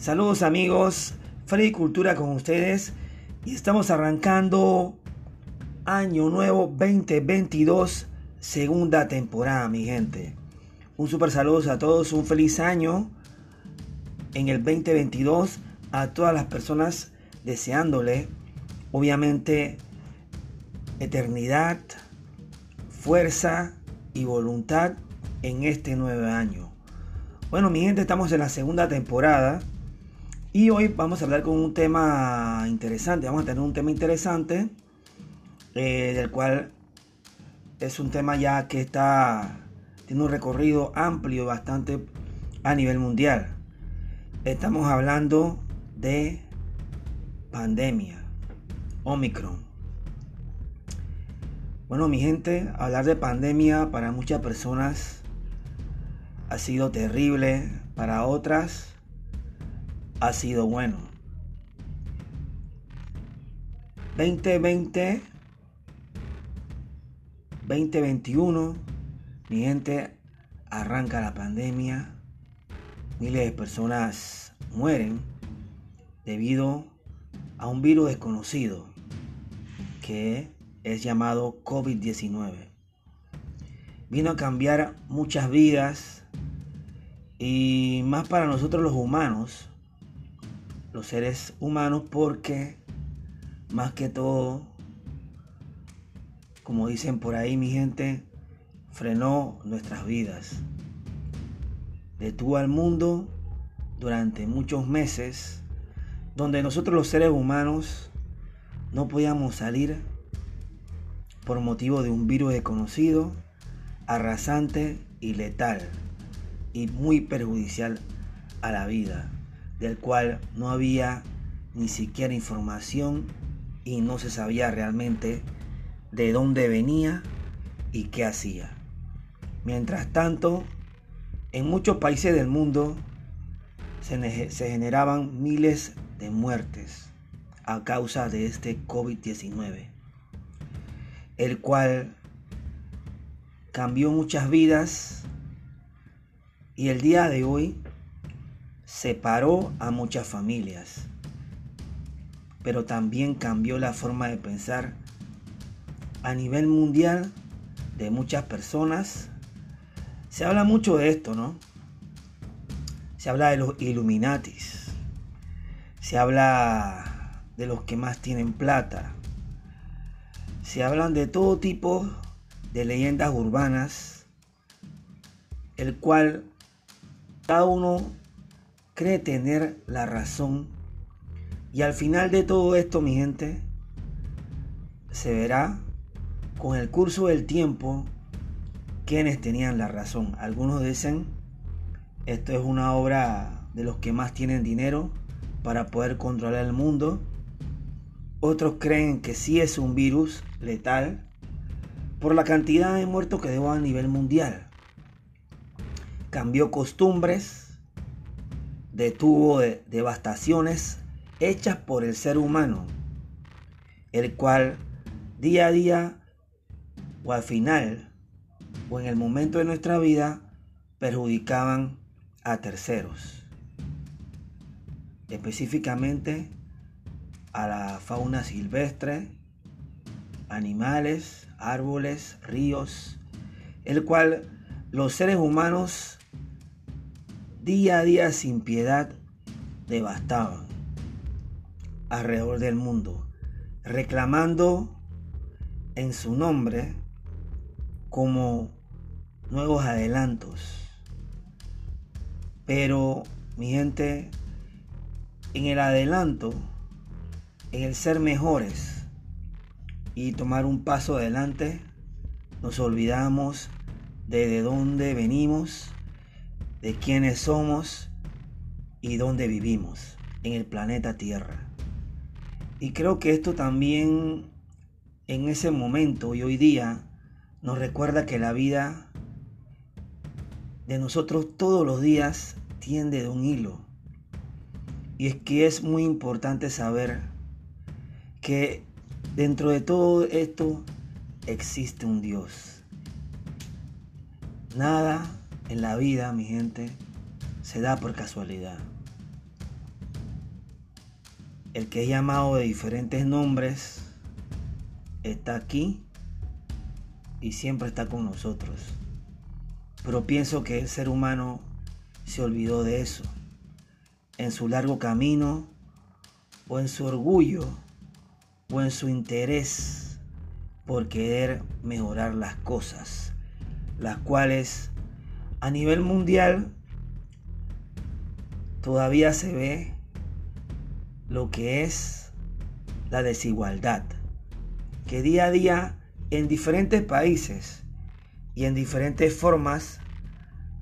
Saludos amigos, Freddy Cultura con ustedes y estamos arrancando año nuevo 2022, segunda temporada, mi gente. Un super saludo a todos, un feliz año en el 2022 a todas las personas deseándole, obviamente, eternidad, fuerza y voluntad en este nuevo año. Bueno, mi gente, estamos en la segunda temporada y hoy vamos a hablar con un tema interesante. Vamos a tener un tema interesante eh, del cual es un tema ya que está tiene un recorrido amplio bastante a nivel mundial. Estamos hablando de pandemia, Omicron. Bueno, mi gente, hablar de pandemia para muchas personas ha sido terrible, para otras ha sido bueno. 2020, 2021, mi gente, arranca la pandemia. Miles de personas mueren debido a un virus desconocido que es llamado COVID-19. Vino a cambiar muchas vidas y más para nosotros los humanos los seres humanos porque más que todo, como dicen por ahí mi gente, frenó nuestras vidas. Detuvo al mundo durante muchos meses donde nosotros los seres humanos no podíamos salir por motivo de un virus desconocido, arrasante y letal y muy perjudicial a la vida del cual no había ni siquiera información y no se sabía realmente de dónde venía y qué hacía. Mientras tanto, en muchos países del mundo se, generaban miles de muertes a causa de este COVID-19, el cual cambió muchas vidas y el día de hoy separó a muchas familias, pero también cambió la forma de pensar a nivel mundial de muchas personas. Se habla mucho de esto, ¿no? Se habla de los Illuminatis. Se habla de los que más tienen plata. Se hablan de todo tipo de leyendas urbanas, el cual cada uno cree tener la razón. Y al final de todo esto, mi gente, se verá con el curso del tiempo quienes tenían la razón. Algunos dicen, esto es una obra de los que más tienen dinero para poder controlar el mundo. Otros creen que sí es un virus letal por la cantidad de muertos que debo a nivel mundial. Cambió costumbres, detuvo devastaciones hechas por el ser humano, el cual día a día o al final o en el momento de nuestra vida perjudicaban a terceros, específicamente a la fauna silvestre, animales, árboles, ríos, el cual los seres humanos día a día sin piedad devastaban alrededor del mundo, reclamando en su nombre como nuevos adelantos. Pero, mi gente, en el adelanto, en el ser mejores y tomar un paso adelante, nos olvidamos de de dónde venimos de quiénes somos y dónde vivimos en el planeta Tierra. Y creo que esto también en ese momento y hoy día nos recuerda que la vida de nosotros todos los días tiende de un hilo. Y es que es muy importante saber que dentro de todo esto existe un Dios. Nada en la vida, mi gente, se da por casualidad. el que es llamado de diferentes nombres, está aquí y siempre está con nosotros. Pero pienso que el ser humano se olvidó de eso. En su largo camino o en su orgullo o en su interés por querer mejorar las cosas, las cuales a nivel mundial todavía se ve lo que es la desigualdad, que día a día en diferentes países y en diferentes formas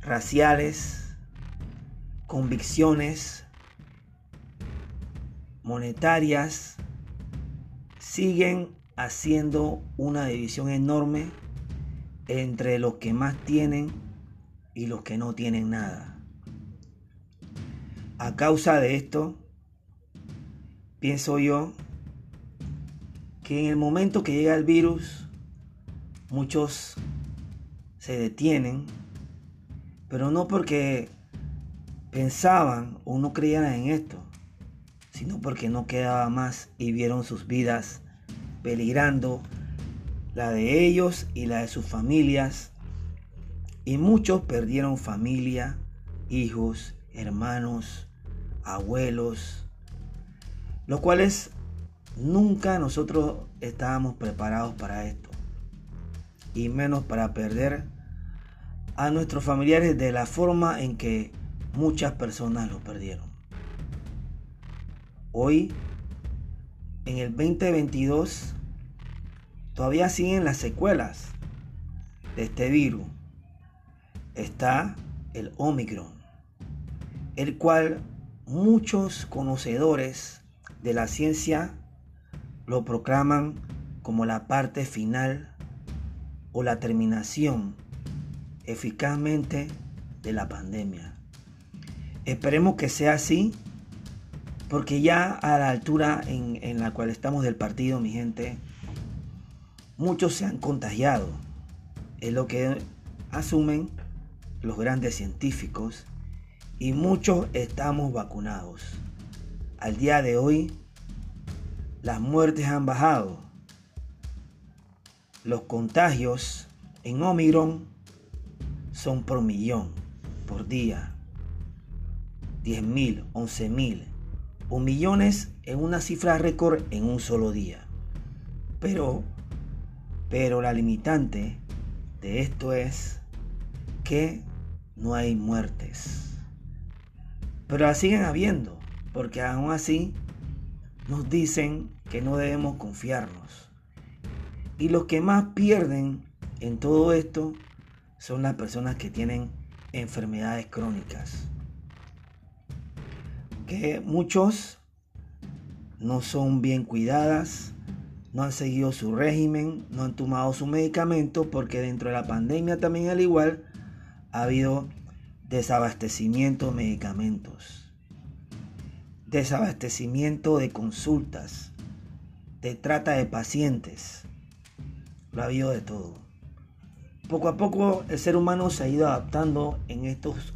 raciales, convicciones monetarias, siguen haciendo una división enorme entre los que más tienen y los que no tienen nada. A causa de esto, pienso yo que en el momento que llega el virus, muchos se detienen, pero no porque pensaban o no creían en esto, sino porque no quedaba más y vieron sus vidas peligrando, la de ellos y la de sus familias, y muchos perdieron familia, hijos, hermanos, abuelos, los cuales nunca nosotros estábamos preparados para esto y menos para perder a nuestros familiares de la forma en que muchas personas lo perdieron. Hoy, en el 2022, todavía siguen las secuelas de este virus. Está el Omicron, el cual muchos conocedores de la ciencia lo proclaman como la parte final o la terminación eficazmente de la pandemia. Esperemos que sea así, porque ya a la altura en, la cual estamos del partido, mi gente, muchos se han contagiado. Es lo que asumen los grandes científicos y muchos estamos vacunados. Al día de hoy, las muertes han bajado los contagios en Omicron son por millón, por día. 10.000, 11.000 o millones en una cifra récord en un solo día. Pero, pero la limitante de esto es que no hay muertes. Pero la siguen habiendo, porque aún así nos dicen que no debemos confiarnos. Y los que más pierden en todo esto son las personas que tienen enfermedades crónicas. Que muchos no son bien cuidadas, no han seguido su régimen, no han tomado su medicamento porque dentro de la pandemia también al igual ha habido desabastecimiento de medicamentos, desabastecimiento de consultas, de trata de pacientes lo ha habido de todo. Poco a poco el ser humano se ha ido adaptando en estos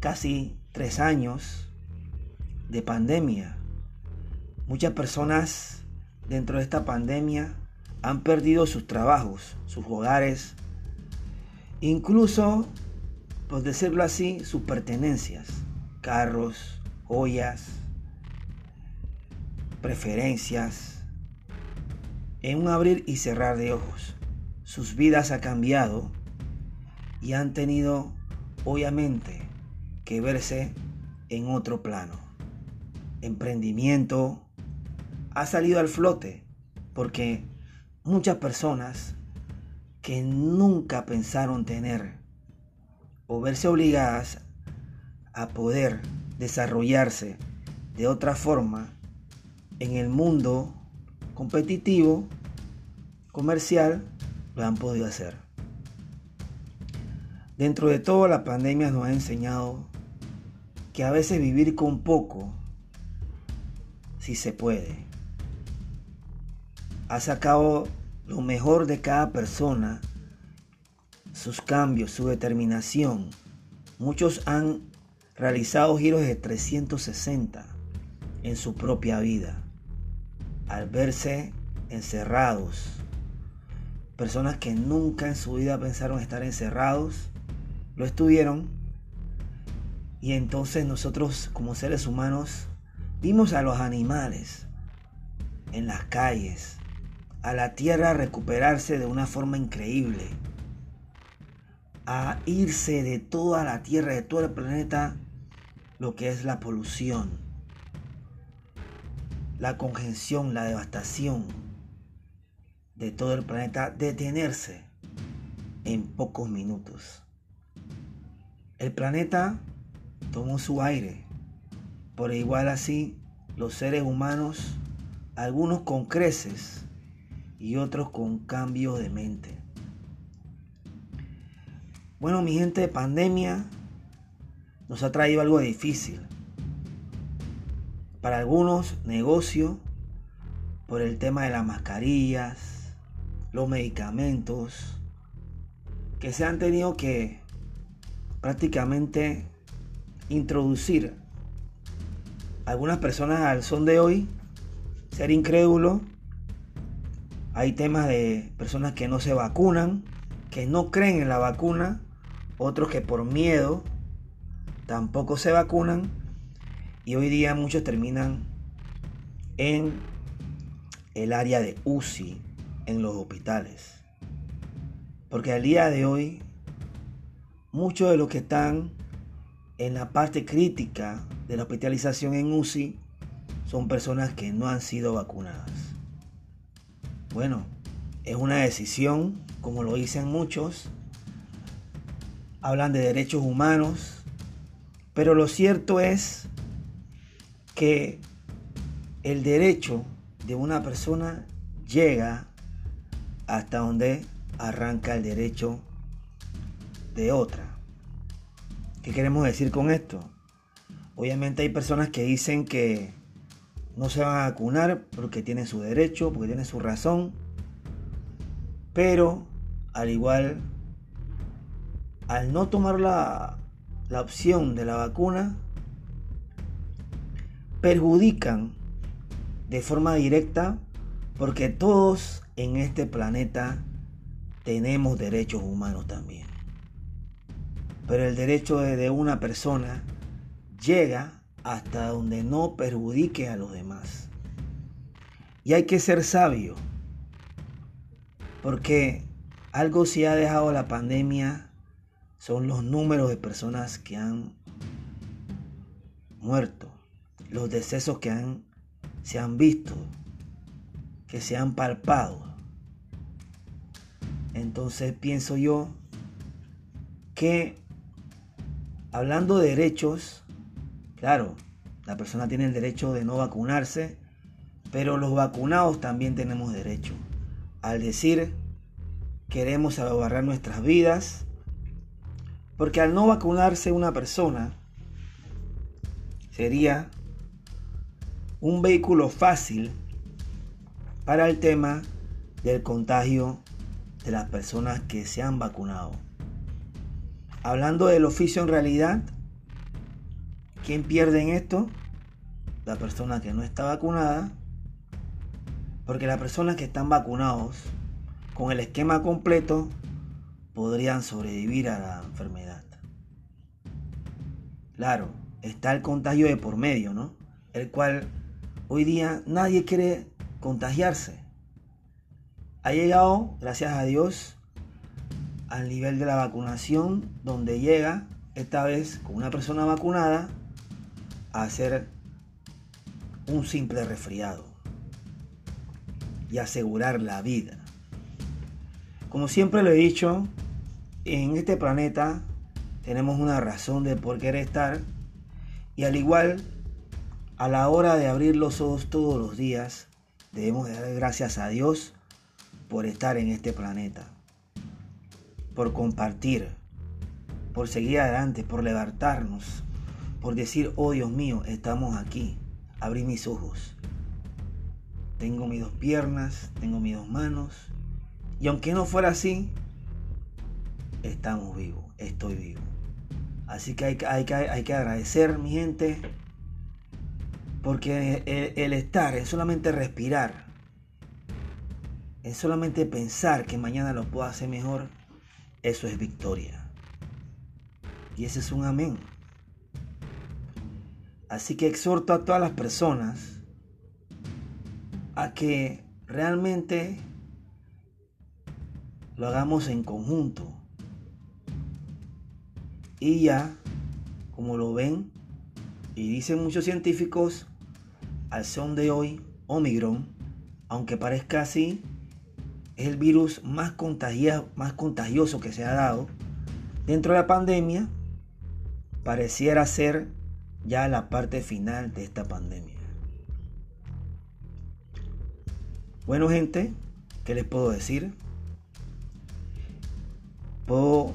casi tres años de pandemia. Muchas personas dentro de esta pandemia han perdido sus trabajos, sus hogares, incluso, por decirlo así, sus pertenencias, carros, joyas, preferencias, en un abrir y cerrar de ojos. Sus vidas han cambiado y han tenido, obviamente, que verse en otro plano. Emprendimiento ha salido al flote porque muchas personas que nunca pensaron tener o verse obligadas a poder desarrollarse de otra forma en el mundo competitivo, comercial, lo han podido hacer. Dentro de todo, la pandemia nos ha enseñado que a veces vivir con poco, si se puede. Ha sacado lo mejor de cada persona, sus cambios, su determinación. Muchos han realizado giros de 360 en su propia vida, al verse encerrados. Personas que nunca en su vida pensaron estar encerrados, lo estuvieron. Y entonces nosotros como seres humanos vimos a los animales en las calles, a la tierra recuperarse de una forma increíble, a irse de toda la tierra, de todo el planeta, lo que es la polución, la congestión, la devastación de todo el planeta, detenerse en pocos minutos. El planeta tomó su aire, por igual así los seres humanos, algunos con creces, y otros con cambio de mente. Bueno, mi gente, pandemia nos ha traído algo difícil. Para algunos, negocio por el tema de las mascarillas, los medicamentos, que se han tenido que prácticamente introducir. Algunas personas al son de hoy, ser incrédulo hay temas de personas que no se vacunan, que no creen en la vacuna, otros que por miedo tampoco se vacunan y hoy día muchos terminan en el área de UCI en los hospitales. Porque al día de hoy muchos de los que están en la parte crítica de la hospitalización en UCI son personas que no han sido vacunadas. Bueno, es una decisión, como lo dicen muchos. Hablan de derechos humanos. Pero lo cierto es que el derecho de una persona llega hasta donde arranca el derecho de otra. ¿Qué queremos decir con esto? Obviamente hay personas que dicen que no se van a vacunar porque tienen su derecho, porque tienen su razón. Pero al igual, al no tomar la, la opción de la vacuna, perjudican de forma directa porque todos en este planeta tenemos derechos humanos también. Pero el derecho de una persona llega hasta donde no perjudique a los demás. Y hay que ser sabio, porque algo si ha dejado la pandemia son los números de personas que han muerto, los decesos que han, se han visto, que se han palpado. Entonces pienso yo que hablando de derechos, Claro, la persona tiene el derecho de no vacunarse, pero los vacunados también tenemos derecho. Al decir queremos salvaguardar nuestras vidas, porque al no vacunarse una persona sería un vehículo fácil para el tema del contagio de las personas que se han vacunado. Hablando del oficio en realidad, ¿Quién pierde en esto? La persona que no está vacunada. Porque las personas que están vacunados con el esquema completo podrían sobrevivir a la enfermedad. Claro, está el contagio de por medio, ¿no? El cual hoy día nadie quiere contagiarse. Ha llegado, gracias a Dios, al nivel de la vacunación, donde llega esta vez con una persona vacunada a hacer un simple resfriado y asegurar la vida. Como siempre lo he dicho, en este planeta tenemos una razón de por querer estar y al igual a la hora de abrir los ojos todos los días debemos dar gracias a Dios por estar en este planeta, por compartir, por seguir adelante, por levantarnos, por decir, oh Dios mío, estamos aquí. Abrí mis ojos. Tengo mis dos piernas, tengo mis dos manos. Y aunque no fuera así, estamos vivos, estoy vivo. Así que hay, hay, hay que agradecer, mi gente, Porque el, estar, es solamente respirar, es solamente pensar que mañana lo puedo hacer mejor, eso es victoria. Y ese es un amén. Así que exhorto a todas las personas a que realmente lo hagamos en conjunto. Y ya, como lo ven, y dicen muchos científicos, al son de hoy, Omicron, aunque parezca así, es el virus más, más contagioso que se ha dado dentro de la pandemia, pareciera ser ya la parte final de esta pandemia. Bueno gente, ¿qué les puedo decir? Puedo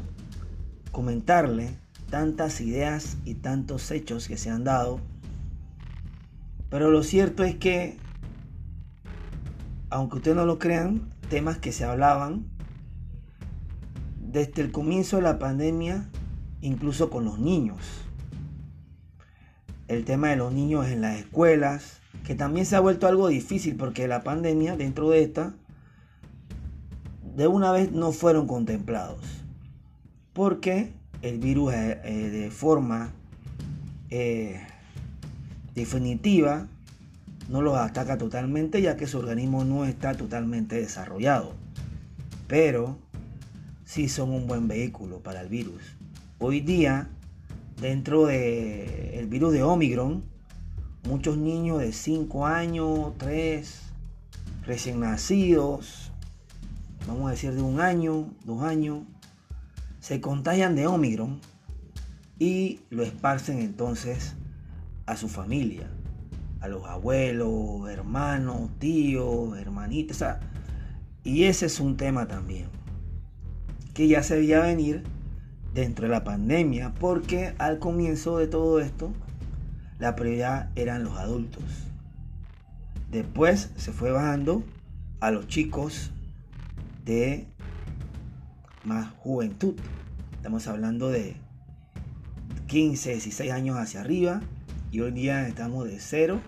comentarle tantas ideas y tantos hechos que se han dado, pero lo cierto es que, aunque ustedes no lo crean, temas que se hablaban desde el comienzo de la pandemia, incluso con los niños. El tema de los niños en las escuelas, que también se ha vuelto algo difícil porque la pandemia, dentro de esta, de una vez no fueron contemplados. Porque el virus eh, eh, de forma eh, definitiva no los ataca totalmente ya que su organismo no está totalmente desarrollado. Pero sí son un buen vehículo para el virus. Hoy día, dentro del virus de Omicron, muchos niños de 5 años, 3, recién nacidos, vamos a decir de un año, dos años, se contagian de Omicron y lo esparcen entonces a su familia a los abuelos, hermanos, tíos, hermanitas. y ese es un tema también que ya se veía venir dentro de la pandemia, porque al comienzo de todo esto, la prioridad eran los adultos. Después se fue bajando a los chicos de más juventud. Estamos hablando de 15, 16 años hacia arriba y hoy día estamos de cero,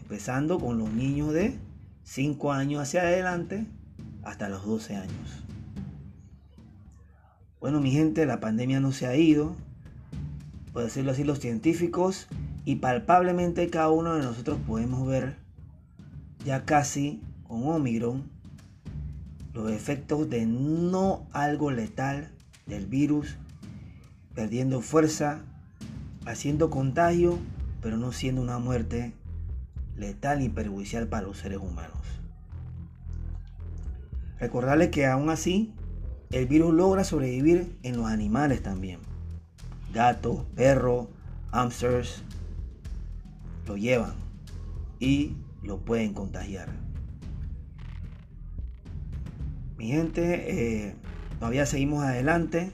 empezando con los niños de 5 años hacia adelante hasta los 12 años. Bueno, mi gente, la pandemia no se ha ido, por decirlo así, los científicos, y palpablemente cada uno de nosotros podemos ver ya casi con Omicron los efectos de no algo letal del virus, perdiendo fuerza, haciendo contagio, pero no siendo una muerte letal y perjudicial para los seres humanos. Recordarles que aún así, el virus logra sobrevivir en los animales también. Gatos, perros, hamsters, lo llevan y lo pueden contagiar. Mi gente, eh, todavía seguimos adelante.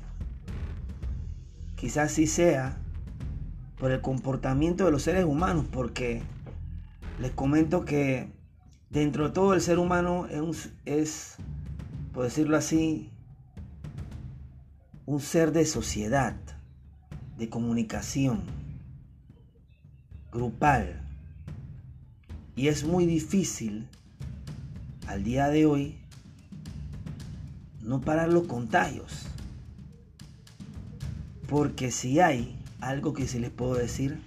Quizás sí sea por el comportamiento de los seres humanos, porque les comento que dentro de todo el ser humano es, es, por decirlo así, un ser de sociedad, de comunicación, grupal. Y es muy difícil al día de hoy no parar los contagios. Porque si hay algo que sí les puedo decir,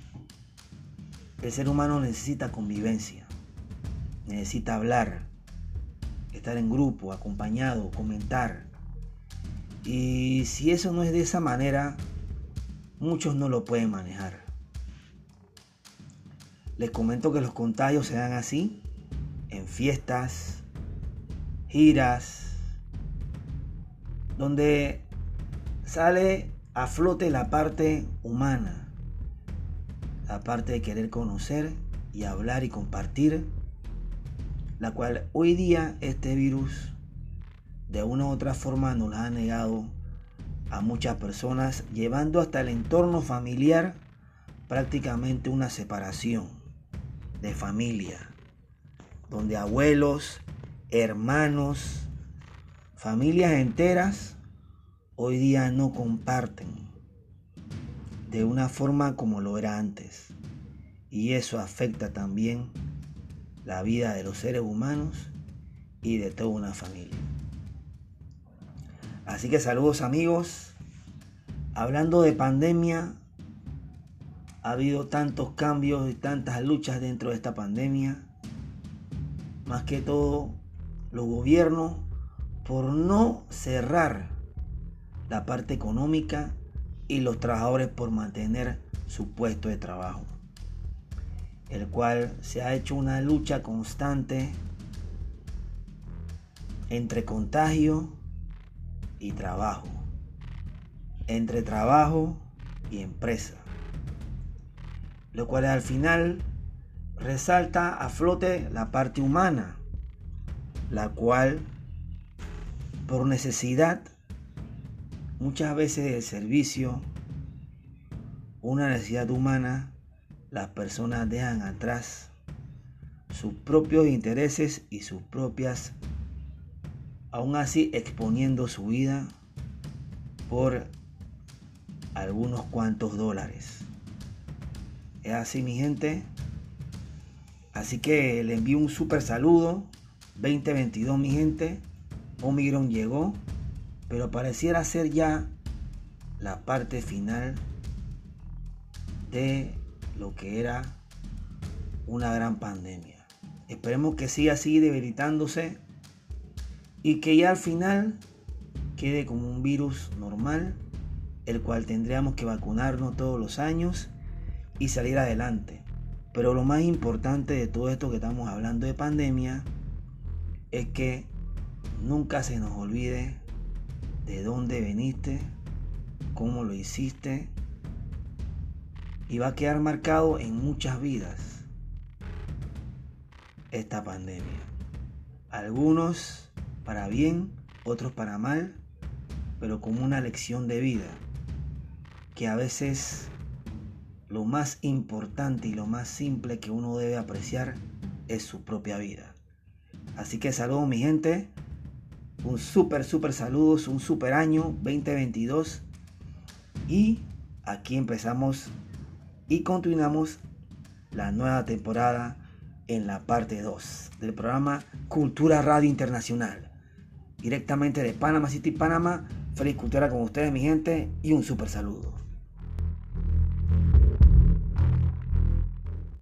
el ser humano necesita convivencia, necesita hablar, estar en grupo, acompañado, comentar. Y si eso no es de esa manera, muchos no lo pueden manejar. Les comento que los contagios se dan así, en fiestas, giras, donde sale a flote la parte humana, la parte de querer conocer y hablar y compartir, la cual hoy día este virus de una u otra forma nos ha negado a muchas personas, llevando hasta el entorno familiar prácticamente una separación de familia, donde abuelos, hermanos, familias enteras hoy día no comparten de una forma como lo era antes. y eso afecta también la vida de los seres humanos y de toda una familia. Así que saludos amigos. Hablando de pandemia, ha habido tantos cambios y tantas luchas dentro de esta pandemia. Más que todo, los gobiernos por no cerrar la parte económica y los trabajadores por mantener su puesto de trabajo. El cual se ha hecho una lucha constante entre contagio y trabajo, entre trabajo y empresa, lo cual al final resalta a flote la parte humana, la cual por necesidad, muchas veces de servicio, una necesidad humana, las personas dejan atrás sus propios intereses y sus propias aún así exponiendo su vida por algunos cuantos dólares. Es así mi gente. Así que le envío un super saludo. 2022 mi gente. Omicron llegó. Pero pareciera ser ya la parte final de lo que era una gran pandemia. Esperemos que siga así debilitándose y que ya al final quede como un virus normal, el cual tendríamos que vacunarnos todos los años y salir adelante. Pero lo más importante de todo esto que estamos hablando de pandemia es que nunca se nos olvide de dónde veniste, cómo lo hiciste y va a quedar marcado en muchas vidas esta pandemia. Algunos para bien, otros para mal, pero como una lección de vida, que a veces lo más importante y lo más simple que uno debe apreciar es su propia vida. Así que saludos mi gente, un súper, súper saludos, un súper año 2022 y aquí empezamos y continuamos la nueva temporada en la parte 2 del programa Cultura Radio Internacional directamente de Panama City, Panamá. Feliz cultura con ustedes, mi gente, y un super saludo.